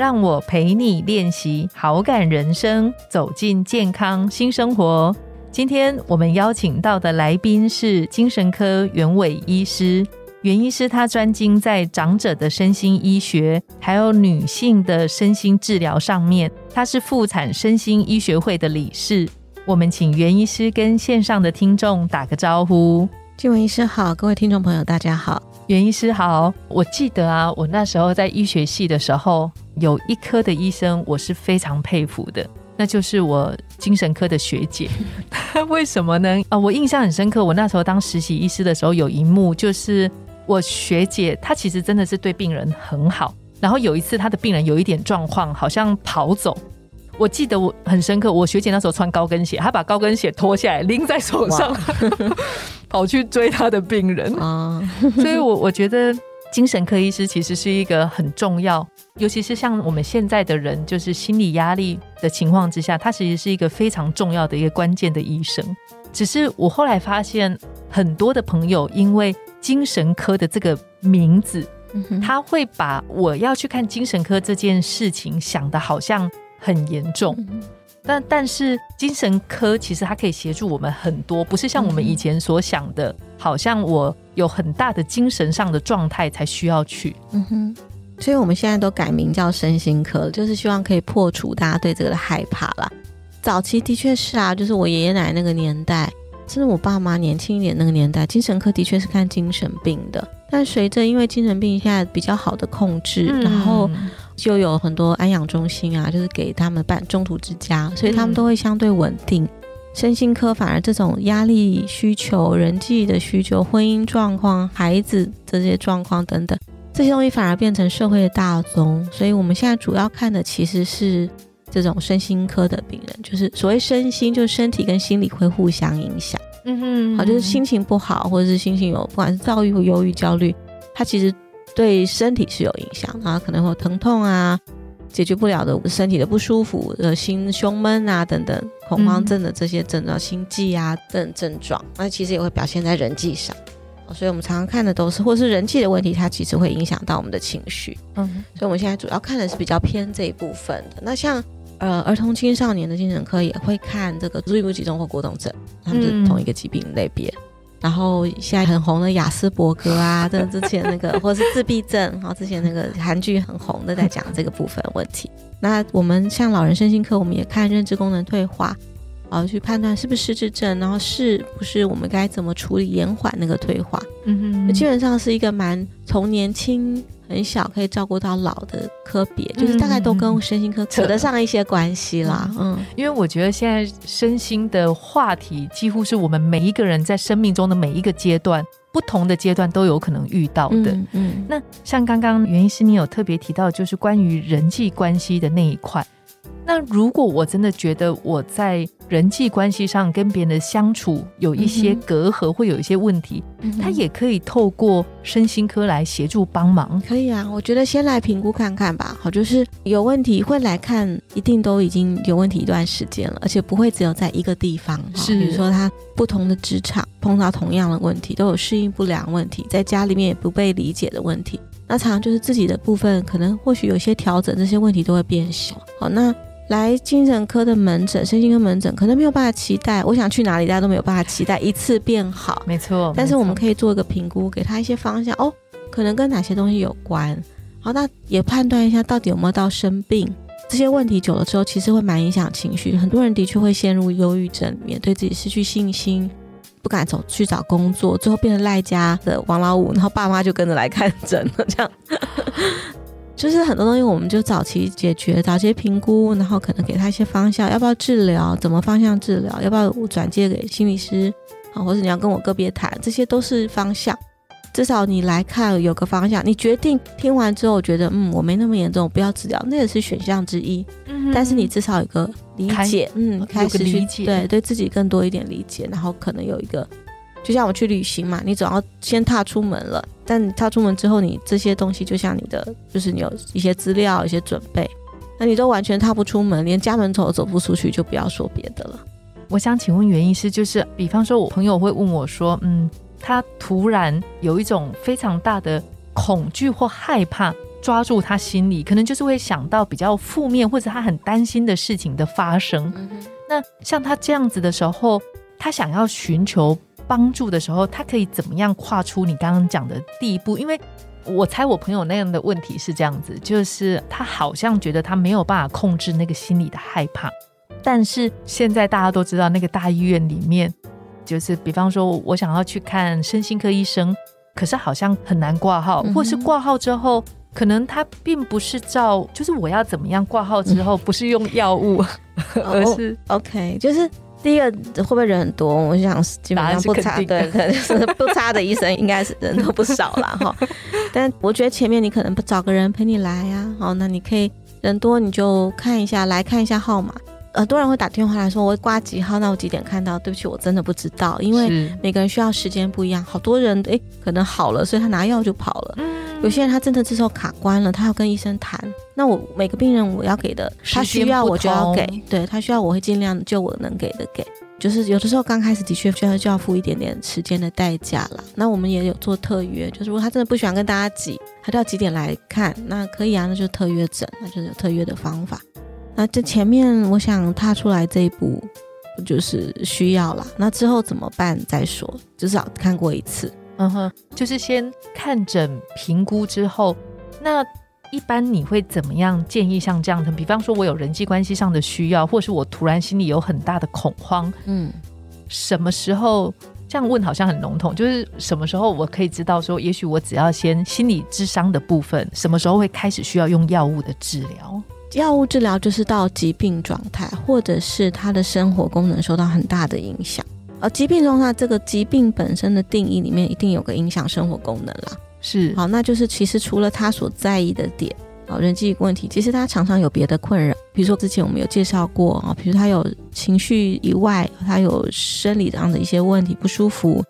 让我陪你练习好感人生，走进健康新生活。今天我们邀请到的来宾是精神科袁伟医师。袁医师他专精在长者的身心医学，还有女性的身心治疗上面。他是妇产身心医学会的理事。我们请袁医师跟线上的听众打个招呼。静文医师好，各位听众朋友大家好。袁医师好。我记得啊，我那时候在医学系的时候，有一科的医生我是非常佩服的。那就是我精神科的学姐，为什么呢？啊，我印象很深刻。我那时候当实习医师的时候，有一幕就是我学姐她其实真的是对病人很好。然后有一次她的病人有一点状况，好像跑走。我记得我很深刻，我学姐那时候穿高跟鞋，她把高跟鞋脱下来拎在手上，跑去追他的病人啊。所以我我觉得。精神科医师其实是一个很重要，尤其是像我们现在的人，就是心理压力的情况之下，他其实是一个非常重要的一个关键的医生。只是我后来发现，很多的朋友因为精神科的这个名字，他会把我要去看精神科这件事情想的好像很严重。但但是精神科其实它可以协助我们很多，不是像我们以前所想的，好像我有很大的精神上的状态才需要去。嗯哼，所以我们现在都改名叫身心科，就是希望可以破除大家对这个的害怕啦。早期的确是啊，就是我爷爷奶奶那个年代，甚至我爸妈年轻一点那个年代，精神科的确是看精神病的。但随着因为精神病现在比较好的控制，然后。就有很多安养中心啊，就是给他们办中途之家，所以他们都会相对稳定。身心科反而这种压力需求、人际的需求、婚姻状况、孩子这些状况等等，这些东西反而变成社会的大宗。所以我们现在主要看的其实是这种身心科的病人，就是所谓身心，就是身体跟心理会互相影响。嗯哼，好，就是心情不好，或者是心情有不管是躁郁或忧郁、焦虑，它其实。对身体是有影响啊，可能会疼痛啊，解决不了的身体的不舒服，呃，心胸闷啊等等，恐慌症的这些症状，心悸啊等症状，那其实也会表现在人际上。所以我们常常看的都是，或是人际的问题，它其实会影响到我们的情绪。嗯，所以我们现在主要看的是比较偏这一部分的。那像呃儿童青少年的精神科也会看这个注意力不集中或过动症，他们是同一个疾病类别。然后现在很红的雅斯伯格啊，这之前那个，或者是自闭症，然后之前那个韩剧很红的，在讲这个部分问题。那我们像老人身心科，我们也看认知功能退化，然啊，去判断是不是失智症，然后是不是我们该怎么处理延缓那个退化。嗯哼，基本上是一个蛮从年轻。很小可以照顾到老的科别，就是大概都跟身心科扯得上一些关系啦。嗯，因为我觉得现在身心的话题几乎是我们每一个人在生命中的每一个阶段，不同的阶段都有可能遇到的。嗯，那像刚刚袁医师你有特别提到，就是关于人际关系的那一块。那如果我真的觉得我在人际关系上跟别人的相处有一些隔阂，会有一些问题，他也可以透过身心科来协助帮忙。可以啊，我觉得先来评估看看吧。好，就是有问题会来看，一定都已经有问题一段时间了，而且不会只有在一个地方。是，比如说他不同的职场碰到同样的问题，都有适应不良问题，在家里面也不被理解的问题，那常常就是自己的部分可能或许有些调整，这些问题都会变小。好，那。来精神科的门诊、身心科门诊，可能没有办法期待。我想去哪里，大家都没有办法期待一次变好。没错，但是我们可以做一个评估，给他一些方向哦，可能跟哪些东西有关。好，那也判断一下到底有没有到生病。这些问题久了之后，其实会蛮影响情绪。很多人的确会陷入忧郁症里面，对自己失去信心，不敢走去找工作，最后变成赖家的王老五，然后爸妈就跟着来看诊了，这样。就是很多东西，我们就早期解决，早期评估，然后可能给他一些方向，要不要治疗，怎么方向治疗，要不要转接给心理师，啊，或者你要跟我个别谈，这些都是方向。至少你来看有个方向，你决定听完之后觉得，嗯，我没那么严重，不要治疗，那也是选项之一。嗯，但是你至少有个理解，嗯，开始去理解对对自己更多一点理解，然后可能有一个，就像我去旅行嘛，你总要先踏出门了，但你踏出门之后，你这些东西就像你的，就是你有一些资料、一些准备，那你都完全踏不出门，连家门口都走不出去，就不要说别的了。我想请问原因是，就是比方说，我朋友会问我说，嗯，他突然有一种非常大的恐惧或害怕抓住他心里，可能就是会想到比较负面或者他很担心的事情的发生。那像他这样子的时候，他想要寻求帮助的时候，他可以怎么样跨出你刚刚讲的第一步？因为我猜我朋友那样的问题是这样子，就是他好像觉得他没有办法控制那个心理的害怕，但是现在大家都知道，那个大医院里面，就是比方说我想要去看身心科医生，可是好像很难挂号，或是挂号之后。可能他并不是照，就是我要怎么样挂号之后，不是用药物，而是 OK，就是第一个会不会人很多？我想基本上不差，对对，就是不差的医生应该是人都不少了哈。但我觉得前面你可能不找个人陪你来呀、好，那你可以人多你就看一下，来看一下号码。很多人会打电话来说我挂几号，那我几点看到？对不起，我真的不知道，因为每个人需要时间不一样。好多人诶可能好了，所以他拿药就跑了。嗯有些人他真的这时候卡关了，他要跟医生谈。那我每个病人我要给的，他需要我就要给，对他需要我会尽量就我能给的给。就是有的时候刚开始的确需要就要付一点点时间的代价了。那我们也有做特约，就是如果他真的不喜欢跟大家挤，他都要几点来看，那可以啊，那就是特约诊，那就是有特约的方法。那这前面我想踏出来这一步，就是需要啦。那之后怎么办再说，至少看过一次。嗯哼，就是先看诊评估之后，那一般你会怎么样建议像这样的？比方说，我有人际关系上的需要，或是我突然心里有很大的恐慌，嗯。什么时候？这样问好像很笼统，就是什么时候我可以知道说，也许我只要先心理智商的部分，什么时候会开始需要用药物的治疗？药物治疗就是到疾病状态，或者是他的生活功能受到很大的影响。而疾病状态这个疾病本身的定义里面，一定有个影响生活功能啦。是好，那就是其实除了他所在意的点，啊，人际问题，其实他常常有别的困扰，比如说之前我们有介绍过啊，比如他有情绪以外，他有生理上的一些问题不舒服，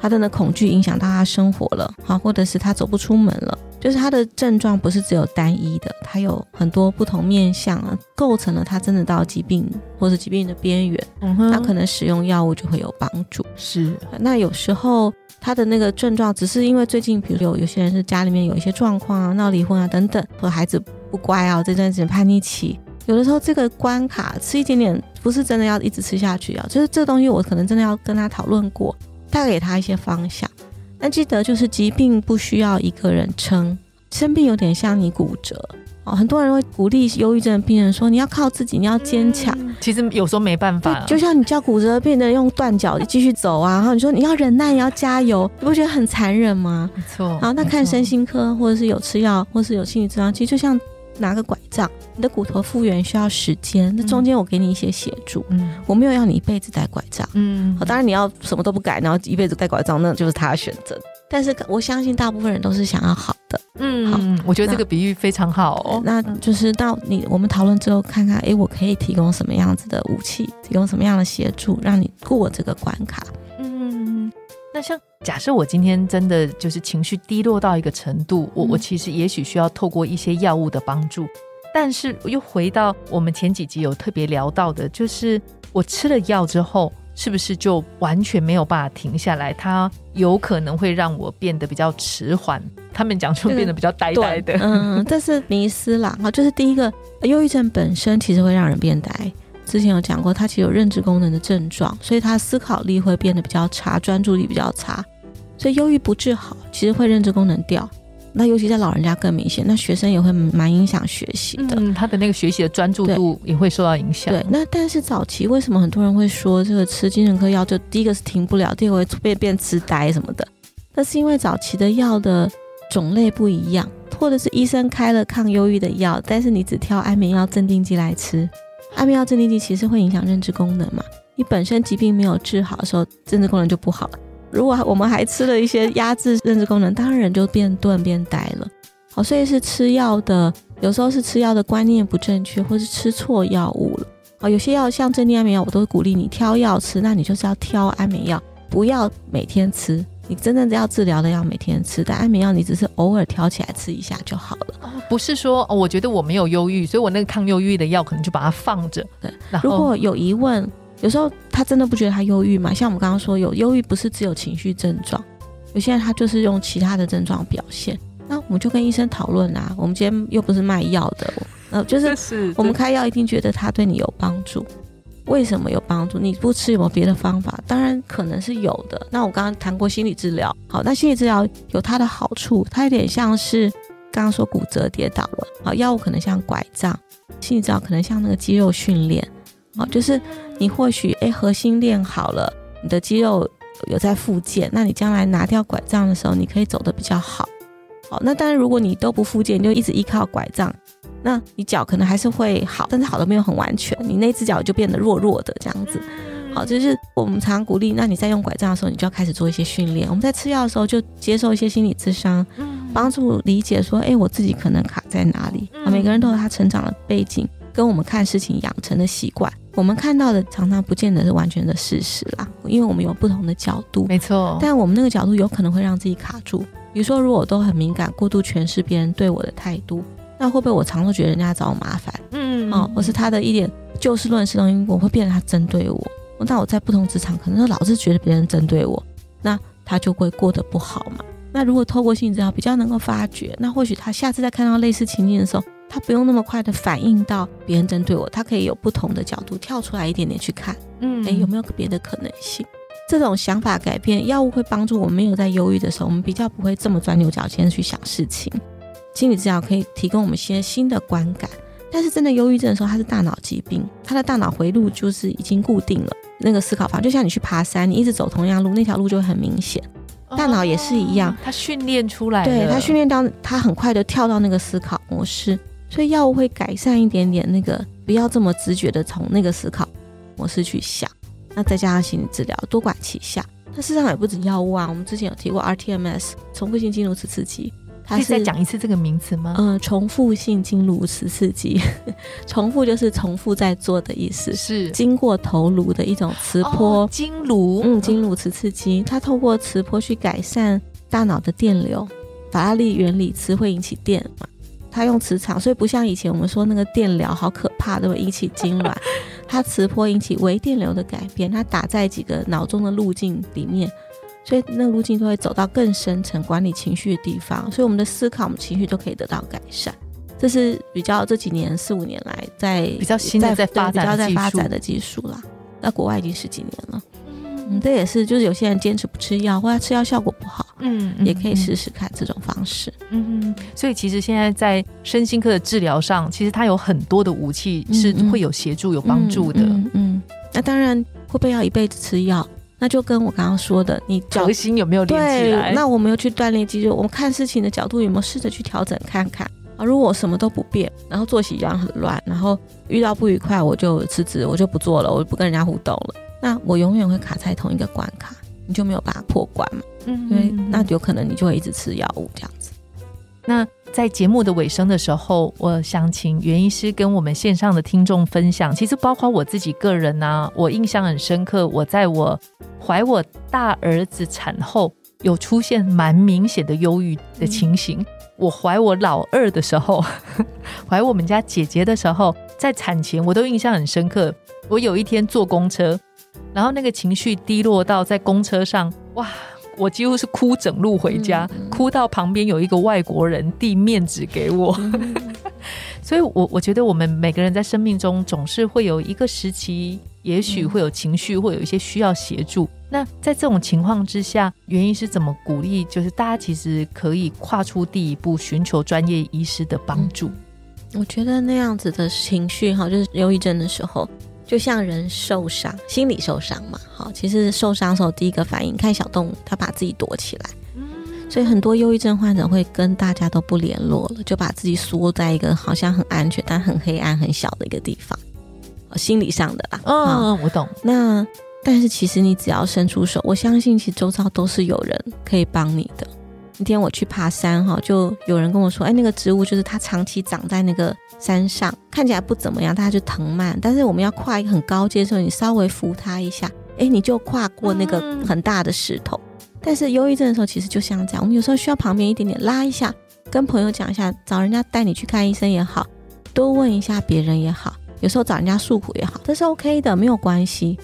他的那恐惧影响到他生活了，啊，或者是他走不出门了，就是他的症状不是只有单一的，他有很多不同面向啊，构成了他真的到疾病或是疾病的边缘，嗯哼那可能使用药物就会有帮助。是那有时候他的那个症状只是因为最近，比如有有些人是家里面有一些状况啊，闹离婚啊等等，和孩子不乖啊，这段时间叛逆期，有的时候这个关卡吃一点点不是真的要一直吃下去啊，就是这个东西我可能真的要跟他讨论过，带给他一些方向。但记得就是疾病不需要一个人撑，生病有点像你骨折哦，很多人会鼓励忧郁症的病人说你要靠自己，你要坚强。嗯其实有时候没办法，对，就像你叫骨折病人用断脚继续走啊，然后你说你要忍耐，你要加油，你不觉得很残忍吗？没错。好，那看身心科或者是有吃药，或是有心理治疗，其实就像拿个拐杖，你的骨头复原需要时间，那中间我给你一些协助，嗯我没有要你一辈子带拐杖。嗯好，当然你要什么都不改，然后一辈子带拐杖，那就是他的选择。但是我相信大部分人都是想要好的，嗯，好我觉得这个比喻非常好哦。那就是到你我们讨论之后，看看，诶，我可以提供什么样子的武器，提供什么样的协助，让你过这个关卡。嗯，那像假设我今天真的就是情绪低落到一个程度，我嗯我其实也许需要透过一些药物的帮助，但是又回到我们前几集有特别聊到的，就是我吃了药之后。是不是就完全没有办法停下来？它有可能会让我变得比较迟缓，他们讲说变得比较呆呆的。嗯，这是迷思啦。好，就是第一个，忧郁症本身其实会让人变呆。之前有讲过，他其实有认知功能的症状，所以他思考力会变得比较差，专注力比较差。所以忧郁不治好，其实会认知功能掉。那尤其在老人家更明显，那学生也会蛮影响学习的。嗯，他的那个学习的专注度也会受到影响。对，那但是早期为什么很多人会说这个吃精神科药就第一个是停不了，第二个会变变痴呆什么的？那是因为早期的药的种类不一样，或者是医生开了抗忧郁的药，但是你只挑安眠药、镇定剂来吃。安眠药、镇定剂其实会影响认知功能嘛？你本身疾病没有治好的时候，认知功能就不好了。如果我们还吃了一些压制认知功能，当然人就变钝、变呆了。好，所以是吃药的，有时候是吃药的观念不正确，或是吃错药物了。好，有些药像镇定安眠药，我都会鼓励你挑药吃，那你就是要挑安眠药，不要每天吃。你真正要治疗的要每天吃，但安眠药你只是偶尔挑起来吃一下就好了。哦，不是说哦，我觉得我没有忧郁，所以我那个抗忧郁的药可能就把它放着。对，如果有疑问，有时候他真的不觉得他忧郁嘛？像我们刚刚说，有忧郁不是只有情绪症状，有些人他就是用其他的症状表现。那我们就跟医生讨论啊，我们今天又不是卖药的，呃，就是我们开药一定觉得他对你有帮助。为什么有帮助？你不吃有没有别的方法？当然可能是有的。那我刚刚谈过心理治疗，好，那心理治疗有它的好处，它有点像是刚刚说骨折跌倒了，好，药物可能像拐杖，心理治疗可能像那个肌肉训练，好，就是你或许哎核心练好了，你的肌肉有在复健，那你将来拿掉拐杖的时候，你可以走得比较好。好，那当然如果你都不复健，就一直依靠拐杖。那你脚可能还是会好，但是好的没有很完全，你那只脚就变得弱弱的这样子。好，就是我们常鼓励，那你在用拐杖的时候，你就要开始做一些训练。我们在吃药的时候，就接受一些心理咨商，帮助理解说，哎，我自己可能卡在哪里。啊，每个人都有他成长的背景，跟我们看事情养成的习惯，我们看到的常常不见得是完全的事实啦，因为我们有不同的角度。没错，但我们那个角度有可能会让自己卡住。比如说，如果我都很敏感，过度诠释别人对我的态度。那会不会我常常觉得人家找我麻烦？嗯，哦，或是他的一点就事论事东西，我会变得他针对我。那我在不同职场，可能老是觉得别人针对我，那他就会过得不好嘛。那如果透过性治疗比较能够发觉，那或许他下次再看到类似情境的时候，他不用那么快的反应到别人针对我，他可以有不同的角度跳出来一点点去看，嗯，哎，有没有别的可能性？这种想法改变，药物会帮助我们没有在忧郁的时候，我们比较不会这么钻牛角尖去想事情。心理治疗可以提供我们一些新的观感，但是真的忧郁症的时候，它是大脑疾病，它的大脑回路就是已经固定了那个思考法，就像你去爬山，你一直走同样路，那条路就会很明显。大脑也是一样，它训练出来，对它训练到它很快的跳到那个思考模式，所以药物会改善一点点那个，不要这么直觉的从那个思考模式去想。那再加上心理治疗，多管齐下。那事实上也不止药物啊，我们之前有提过 RTMS，重复性进入式刺激。可以再讲一次这个名词吗？嗯，重复性经颅磁刺激，重复就是重复在做的意思，是。经过头颅的一种磁波，经颅，嗯，经颅磁刺激，它透过磁波去改善大脑的电流。法拉利原理，磁会引起电嘛，它用磁场，所以不像以前我们说那个电疗好可怕，都会引起痉挛，它磁波引起微电流的改变，它打在几个脑中的路径里面。所以那个路径都会走到更深层管理情绪的地方，所以我们的思考、我们情绪都可以得到改善。这是比较这几年四五年来在比较新的在发展、在发展的技术啦。那国外已经十几年了，嗯，这也是就是有些人坚持不吃药，或者吃药效果不好，嗯，也可以试试看这种方式。嗯，所以其实现在在身心科的治疗上，其实它有很多的武器是会有协助、有帮助的。嗯，那当然会不会要一辈子吃药？那就跟我刚刚说的，你核心有没有练起来？那我们又去锻炼肌肉，我们看事情的角度有没有试着去调整看看啊？如果我什么都不变，然后作息一样很乱，然后遇到不愉快我就辞职，我就不做了，我不跟人家互动了，那我永远会卡在同一个关卡，你就没有办法破关嘛？嗯，因为那有可能你就会一直吃药物这样子。那在节目的尾声的时候，我想请袁医师跟我们线上的听众分享。其实包括我自己个人呢，我印象很深刻。我在我怀我大儿子产后，有出现蛮明显的忧郁的情形。我怀我老二的时候，怀我们家姐姐的时候，在产前我都印象很深刻。我有一天坐公车，然后那个情绪低落到在公车上，哇！我几乎是哭整路回家，哭到旁边有一个外国人递面纸给我，所以，我我觉得我们每个人在生命中总是会有一个时期，也许会有情绪，会有一些需要协助。那在这种情况之下，原因是怎么鼓励？就是大家其实可以跨出第一步，寻求专业医师的帮助。我觉得那样子的情绪，哈，就是忧郁症的时候。就像人受伤，心理受伤嘛，好，其实受伤的时候第一个反应看小动物，它把自己躲起来，所以很多忧郁症患者会跟大家都不联络了，就把自己缩在一个好像很安全但很黑暗很小的一个地方，心理上的啦。嗯，我懂。那但是其实你只要伸出手，我相信其实周遭都是有人可以帮你的。那天我去爬山哈，就有人跟我说，哎，那个植物就是它长期长在那个山上，看起来不怎么样，它就藤蔓。但是我们要跨一个很高阶的时候，你稍微扶它一下，哎，你就跨过那个很大的石头。但是忧郁症的时候，其实就像这样，我们有时候需要旁边一点点拉一下，跟朋友讲一下，找人家带你去看医生也好，多问一下别人也好，有时候找人家诉苦也好，这是 OK 的，没有关系。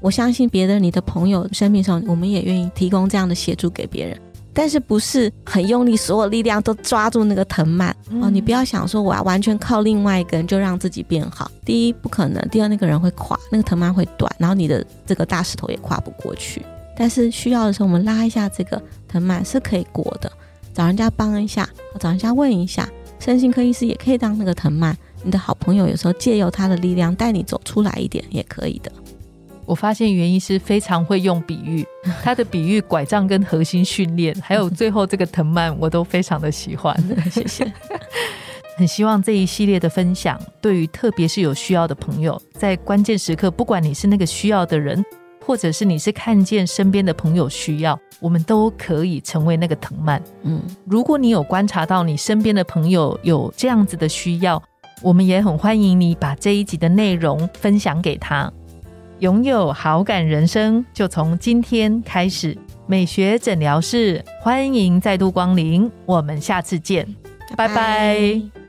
我相信别的你的朋友生病时候，我们也愿意提供这样的协助给别人。但是不是很用力，所有力量都抓住那个藤蔓哦？你不要想说我要完全靠另外一个人就让自己变好。第一不可能，第二那个人会垮，那个藤蔓会断，然后你的这个大石头也跨不过去。但是需要的时候，我们拉一下这个藤蔓是可以过的。找人家帮一下，找人家问一下，身心科医师也可以当那个藤蔓，你的好朋友有时候借由他的力量带你走出来一点也可以的。我发现袁医师非常会用比喻，他的比喻拐杖跟核心训练，还有最后这个藤蔓，我都非常的喜欢。谢谢。很希望这一系列的分享，对于特别是有需要的朋友，在关键时刻，不管你是那个需要的人，或者是你是看见身边的朋友需要，我们都可以成为那个藤蔓。嗯，如果你有观察到你身边的朋友有这样子的需要，我们也很欢迎你把这一集的内容分享给他。拥有好感人生，就从今天开始。美学诊疗室欢迎再度光临，我们下次见，拜拜。